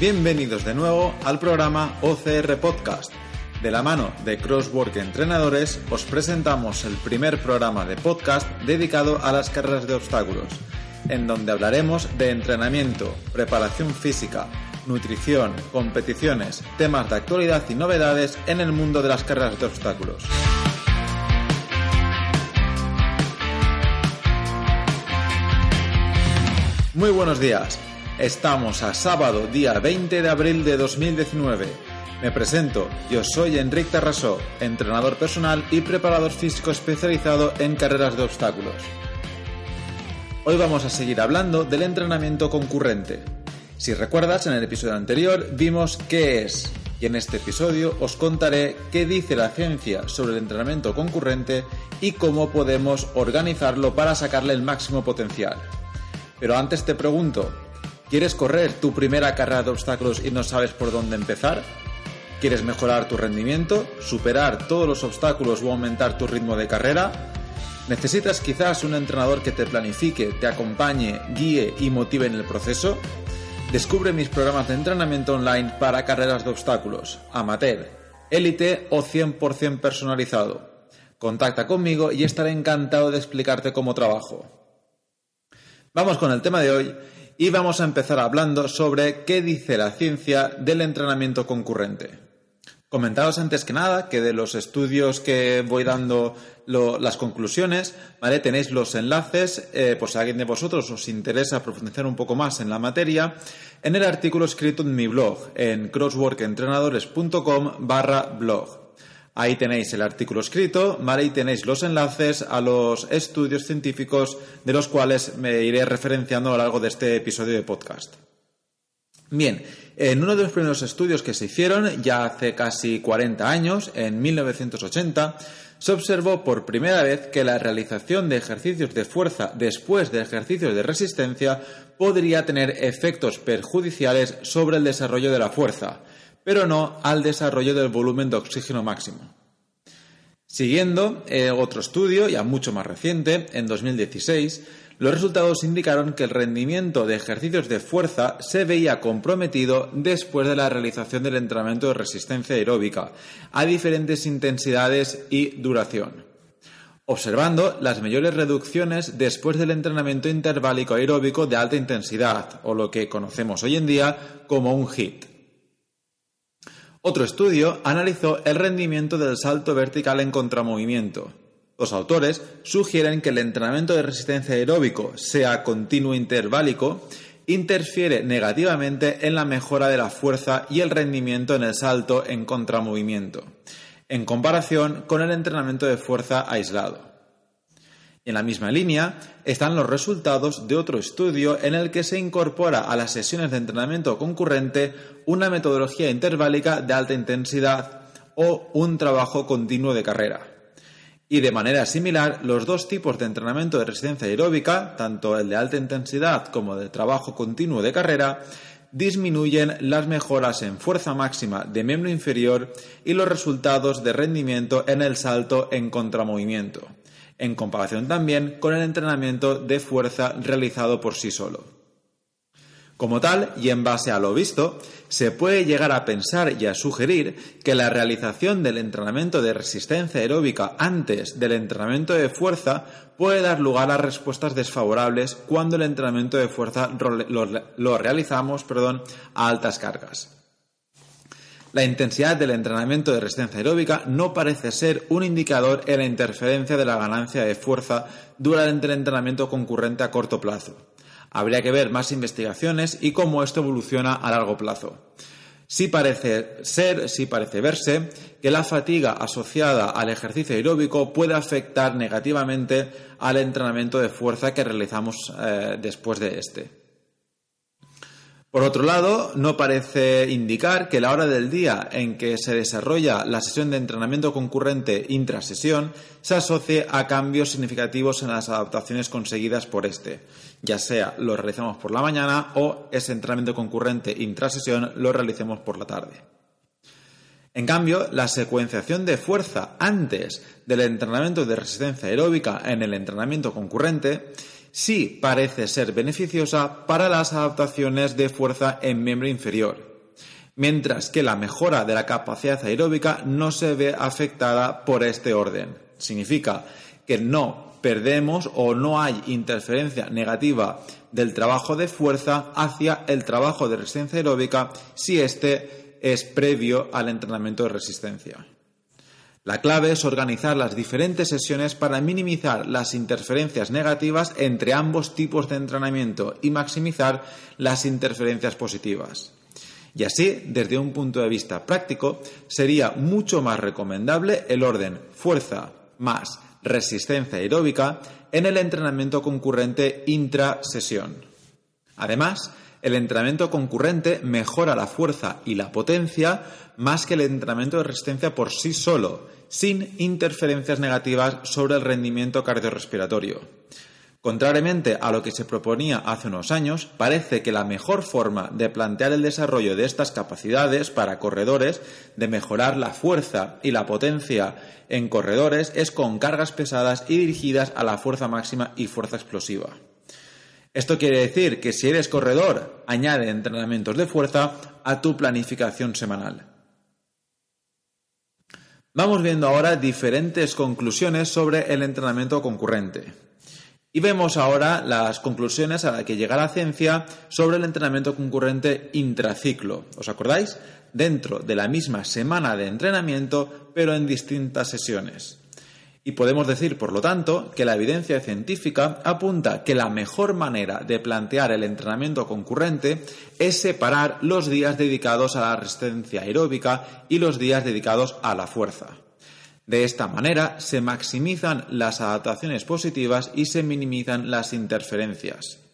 Bienvenidos de nuevo al programa OCR Podcast. De la mano de Crosswork Entrenadores os presentamos el primer programa de podcast dedicado a las carreras de obstáculos, en donde hablaremos de entrenamiento, preparación física, nutrición, competiciones, temas de actualidad y novedades en el mundo de las carreras de obstáculos. Muy buenos días. Estamos a sábado, día 20 de abril de 2019. Me presento, yo soy Enrique Tarrasó, entrenador personal y preparador físico especializado en carreras de obstáculos. Hoy vamos a seguir hablando del entrenamiento concurrente. Si recuerdas, en el episodio anterior vimos qué es, y en este episodio os contaré qué dice la ciencia sobre el entrenamiento concurrente y cómo podemos organizarlo para sacarle el máximo potencial. Pero antes te pregunto, ¿quieres correr tu primera carrera de obstáculos y no sabes por dónde empezar? ¿Quieres mejorar tu rendimiento, superar todos los obstáculos o aumentar tu ritmo de carrera? ¿Necesitas quizás un entrenador que te planifique, te acompañe, guíe y motive en el proceso? Descubre mis programas de entrenamiento online para carreras de obstáculos, amateur, élite o 100% personalizado. Contacta conmigo y estaré encantado de explicarte cómo trabajo. Vamos con el tema de hoy y vamos a empezar hablando sobre qué dice la ciencia del entrenamiento concurrente. Comentaros antes que nada que de los estudios que voy dando las conclusiones. Tenéis los enlaces, eh, por si alguien de vosotros os interesa profundizar un poco más en la materia, en el artículo escrito en mi blog, en crossworkentrenadores.com barra blog. Ahí tenéis el artículo escrito, ¿vale? Y tenéis los enlaces a los estudios científicos de los cuales me iré referenciando a lo largo de este episodio de podcast. Bien, en uno de los primeros estudios que se hicieron, ya hace casi 40 años, en 1980, se observó por primera vez que la realización de ejercicios de fuerza después de ejercicios de resistencia podría tener efectos perjudiciales sobre el desarrollo de la fuerza, pero no al desarrollo del volumen de oxígeno máximo. Siguiendo eh, otro estudio, ya mucho más reciente, en 2016, los resultados indicaron que el rendimiento de ejercicios de fuerza se veía comprometido después de la realización del entrenamiento de resistencia aeróbica, a diferentes intensidades y duración, observando las mayores reducciones después del entrenamiento interválico aeróbico de alta intensidad, o lo que conocemos hoy en día como un HIT. Otro estudio analizó el rendimiento del salto vertical en contramovimiento. Los autores sugieren que el entrenamiento de resistencia aeróbico, sea continuo interválico, interfiere negativamente en la mejora de la fuerza y el rendimiento en el salto en contramovimiento, en comparación con el entrenamiento de fuerza aislado. En la misma línea están los resultados de otro estudio en el que se incorpora a las sesiones de entrenamiento concurrente una metodología interválica de alta intensidad o un trabajo continuo de carrera. Y de manera similar, los dos tipos de entrenamiento de resistencia aeróbica, tanto el de alta intensidad como el de trabajo continuo de carrera, disminuyen las mejoras en fuerza máxima de miembro inferior y los resultados de rendimiento en el salto en contramovimiento en comparación también con el entrenamiento de fuerza realizado por sí solo. Como tal, y en base a lo visto, se puede llegar a pensar y a sugerir que la realización del entrenamiento de resistencia aeróbica antes del entrenamiento de fuerza puede dar lugar a respuestas desfavorables cuando el entrenamiento de fuerza lo, realizamos a altas cargas. La intensidad del entrenamiento de resistencia aeróbica no parece ser un indicador en la interferencia de la ganancia de fuerza durante el entrenamiento concurrente a corto plazo. Habría que ver más investigaciones y cómo esto evoluciona a largo plazo. Sí parece ser, sí parece verse, que la fatiga asociada al ejercicio aeróbico puede afectar negativamente al entrenamiento de fuerza que realizamos eh, después de este. Por otro lado, no parece indicar que la hora del día en que se desarrolla la sesión de entrenamiento concurrente intrasesión se asocie a cambios significativos en las adaptaciones conseguidas por este, ya sea lo realizamos por la mañana o ese entrenamiento concurrente intrasesión lo realicemos por la tarde. En cambio, la secuenciación de fuerza antes del entrenamiento de resistencia aeróbica en el entrenamiento concurrente sí parece ser beneficiosa para las adaptaciones de fuerza en miembro inferior, mientras que la mejora de la capacidad aeróbica no se ve afectada por este orden. Significa que no perdemos o no hay interferencia negativa del trabajo de fuerza hacia el trabajo de resistencia aeróbica si éste es previo al entrenamiento de resistencia. La clave es organizar las diferentes sesiones para minimizar las interferencias negativas entre ambos tipos de entrenamiento y maximizar las interferencias positivas. Y así, desde un punto de vista práctico, sería mucho más recomendable el orden fuerza más resistencia aeróbica en el entrenamiento concurrente intrasesión. Además, el entrenamiento concurrente mejora la fuerza y la potencia más que el entrenamiento de resistencia por sí solo, sin interferencias negativas sobre el rendimiento cardiorrespiratorio. Contrariamente a lo que se proponía hace unos años, parece que la mejor forma de plantear el desarrollo de estas capacidades para corredores, de mejorar la fuerza y la potencia en corredores, es con cargas pesadas y dirigidas a la fuerza máxima y fuerza explosiva. Esto quiere decir que si eres corredor, añade entrenamientos de fuerza a tu planificación semanal. Vamos viendo ahora diferentes conclusiones sobre el entrenamiento concurrente. Y vemos ahora las conclusiones a las que llega la ciencia sobre el entrenamiento concurrente intraciclo. ¿Os acordáis? Dentro de la misma semana de entrenamiento, pero en distintas sesiones. Y podemos decir, por lo tanto, que la evidencia científica apunta que la mejor manera de plantear el entrenamiento concurrente es separar los días dedicados a la resistencia aeróbica y los días dedicados a la fuerza. De esta manera se maximizan las adaptaciones positivas y se minimizan las interferencias.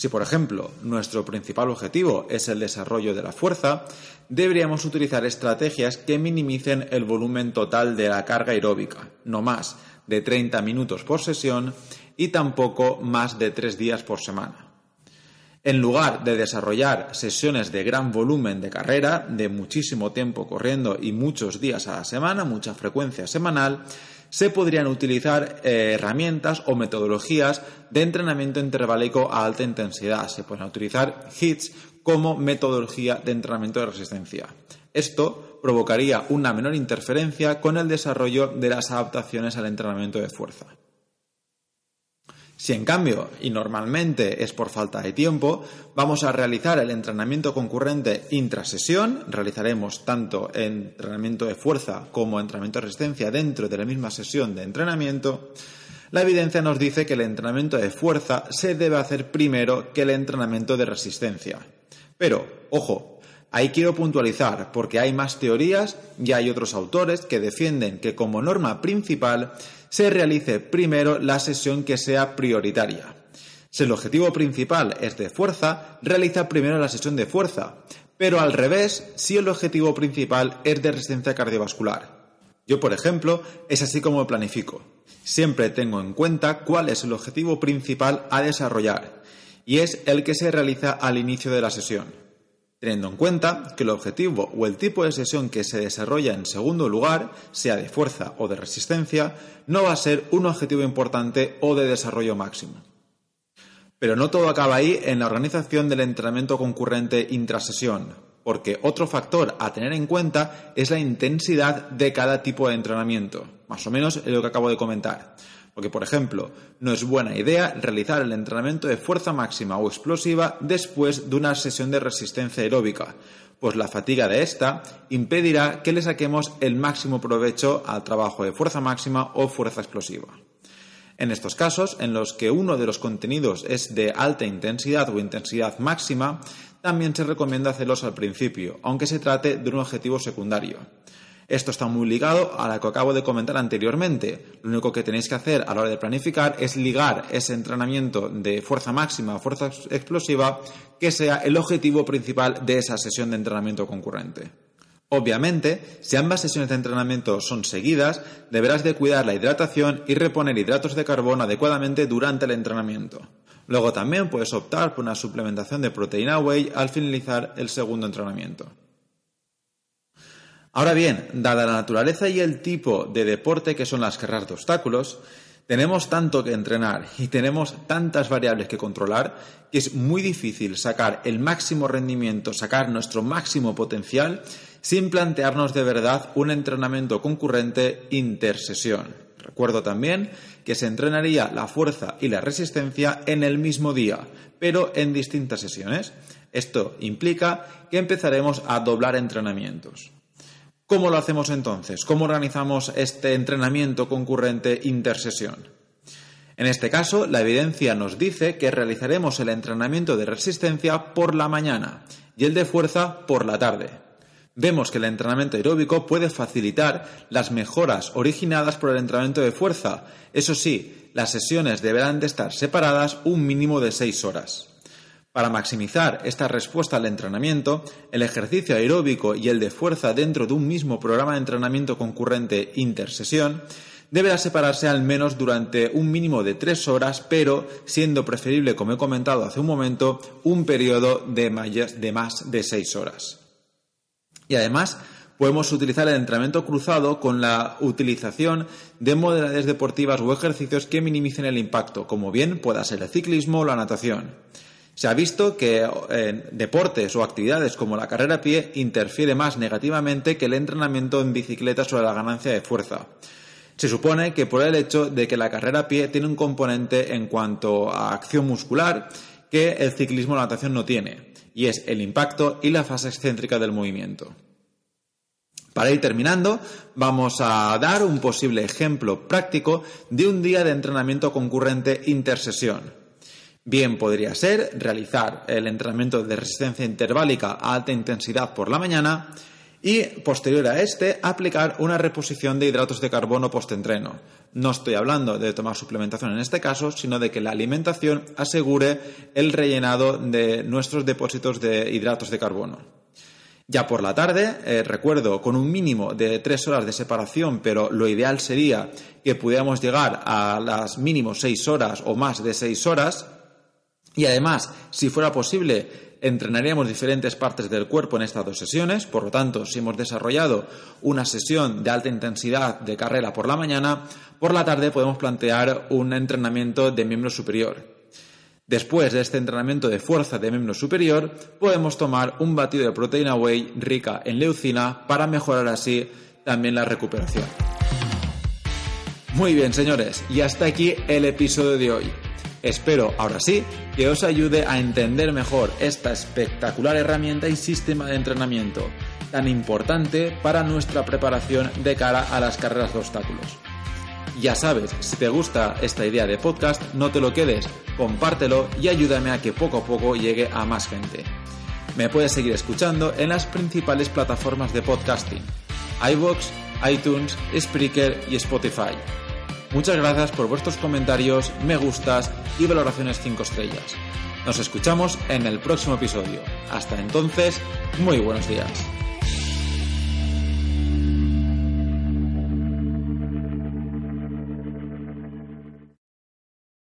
Si, por ejemplo, nuestro principal objetivo es el desarrollo de la fuerza, deberíamos utilizar estrategias que minimicen el volumen total de la carga aeróbica, no más de 30 minutos por sesión y tampoco más de 3 días por semana. En lugar de desarrollar sesiones de gran volumen de carrera, de muchísimo tiempo corriendo y muchos días a la semana, mucha frecuencia semanal, se podrían utilizar eh, herramientas o metodologías de entrenamiento intervaléico a alta intensidad. Se pueden utilizar HITS como metodología de entrenamiento de resistencia. Esto provocaría una menor interferencia con el desarrollo de las adaptaciones al entrenamiento de fuerza. Si en cambio, y normalmente es por falta de tiempo, vamos a realizar el entrenamiento concurrente intrasesión, realizaremos tanto entrenamiento de fuerza como entrenamiento de resistencia dentro de la misma sesión de entrenamiento, la evidencia nos dice que el entrenamiento de fuerza se debe hacer primero que el entrenamiento de resistencia. Pero, ojo, Ahí quiero puntualizar, porque hay más teorías y hay otros autores que defienden que como norma principal se realice primero la sesión que sea prioritaria. Si el objetivo principal es de fuerza, realiza primero la sesión de fuerza, pero al revés si el objetivo principal es de resistencia cardiovascular. Yo, por ejemplo, es así como planifico. Siempre tengo en cuenta cuál es el objetivo principal a desarrollar, y es el que se realiza al inicio de la sesión teniendo en cuenta que el objetivo o el tipo de sesión que se desarrolla en segundo lugar, sea de fuerza o de resistencia, no va a ser un objetivo importante o de desarrollo máximo. Pero no todo acaba ahí en la organización del entrenamiento concurrente intrasesión, porque otro factor a tener en cuenta es la intensidad de cada tipo de entrenamiento, más o menos lo que acabo de comentar. Porque, por ejemplo, no es buena idea realizar el entrenamiento de fuerza máxima o explosiva después de una sesión de resistencia aeróbica, pues la fatiga de esta impedirá que le saquemos el máximo provecho al trabajo de fuerza máxima o fuerza explosiva. En estos casos, en los que uno de los contenidos es de alta intensidad o intensidad máxima, también se recomienda hacerlos al principio, aunque se trate de un objetivo secundario. Esto está muy ligado a lo que acabo de comentar anteriormente. Lo único que tenéis que hacer a la hora de planificar es ligar ese entrenamiento de fuerza máxima o fuerza explosiva que sea el objetivo principal de esa sesión de entrenamiento concurrente. Obviamente, si ambas sesiones de entrenamiento son seguidas, deberás de cuidar la hidratación y reponer hidratos de carbono adecuadamente durante el entrenamiento. Luego también puedes optar por una suplementación de proteína whey al finalizar el segundo entrenamiento. Ahora bien, dada la naturaleza y el tipo de deporte que son las carreras de obstáculos, tenemos tanto que entrenar y tenemos tantas variables que controlar que es muy difícil sacar el máximo rendimiento, sacar nuestro máximo potencial sin plantearnos de verdad un entrenamiento concurrente intersesión. Recuerdo también que se entrenaría la fuerza y la resistencia en el mismo día, pero en distintas sesiones. Esto implica que empezaremos a doblar entrenamientos. ¿Cómo lo hacemos entonces? ¿Cómo organizamos este entrenamiento concurrente intersesión? En este caso, la evidencia nos dice que realizaremos el entrenamiento de resistencia por la mañana y el de fuerza por la tarde. Vemos que el entrenamiento aeróbico puede facilitar las mejoras originadas por el entrenamiento de fuerza. Eso sí, las sesiones deberán de estar separadas un mínimo de 6 horas. Para maximizar esta respuesta al entrenamiento, el ejercicio aeróbico y el de fuerza dentro de un mismo programa de entrenamiento concurrente intersesión deberá separarse al menos durante un mínimo de tres horas, pero siendo preferible, como he comentado hace un momento, un periodo de más de seis horas. Y además, podemos utilizar el entrenamiento cruzado con la utilización de modalidades deportivas o ejercicios que minimicen el impacto, como bien pueda ser el ciclismo o la natación. Se ha visto que en deportes o actividades como la carrera a pie interfiere más negativamente que el entrenamiento en bicicleta sobre la ganancia de fuerza. Se supone que por el hecho de que la carrera a pie tiene un componente en cuanto a acción muscular que el ciclismo o la natación no tiene, y es el impacto y la fase excéntrica del movimiento. Para ir terminando, vamos a dar un posible ejemplo práctico de un día de entrenamiento concurrente intersesión. Bien podría ser realizar el entrenamiento de resistencia interválica a alta intensidad por la mañana y, posterior a este, aplicar una reposición de hidratos de carbono postentreno. No estoy hablando de tomar suplementación en este caso, sino de que la alimentación asegure el rellenado de nuestros depósitos de hidratos de carbono. Ya por la tarde, eh, recuerdo, con un mínimo de tres horas de separación, pero lo ideal sería que pudiéramos llegar a las mínimo seis horas o más de seis horas, y además, si fuera posible, entrenaríamos diferentes partes del cuerpo en estas dos sesiones. Por lo tanto, si hemos desarrollado una sesión de alta intensidad de carrera por la mañana, por la tarde podemos plantear un entrenamiento de miembro superior. Después de este entrenamiento de fuerza de miembro superior, podemos tomar un batido de proteína whey rica en leucina para mejorar así también la recuperación. Muy bien, señores, y hasta aquí el episodio de hoy. Espero, ahora sí, que os ayude a entender mejor esta espectacular herramienta y sistema de entrenamiento, tan importante para nuestra preparación de cara a las carreras de obstáculos. Ya sabes, si te gusta esta idea de podcast, no te lo quedes, compártelo y ayúdame a que poco a poco llegue a más gente. Me puedes seguir escuchando en las principales plataformas de podcasting, iVoox, iTunes, Spreaker y Spotify. Muchas gracias por vuestros comentarios, me gustas y valoraciones 5 estrellas. Nos escuchamos en el próximo episodio. Hasta entonces, muy buenos días.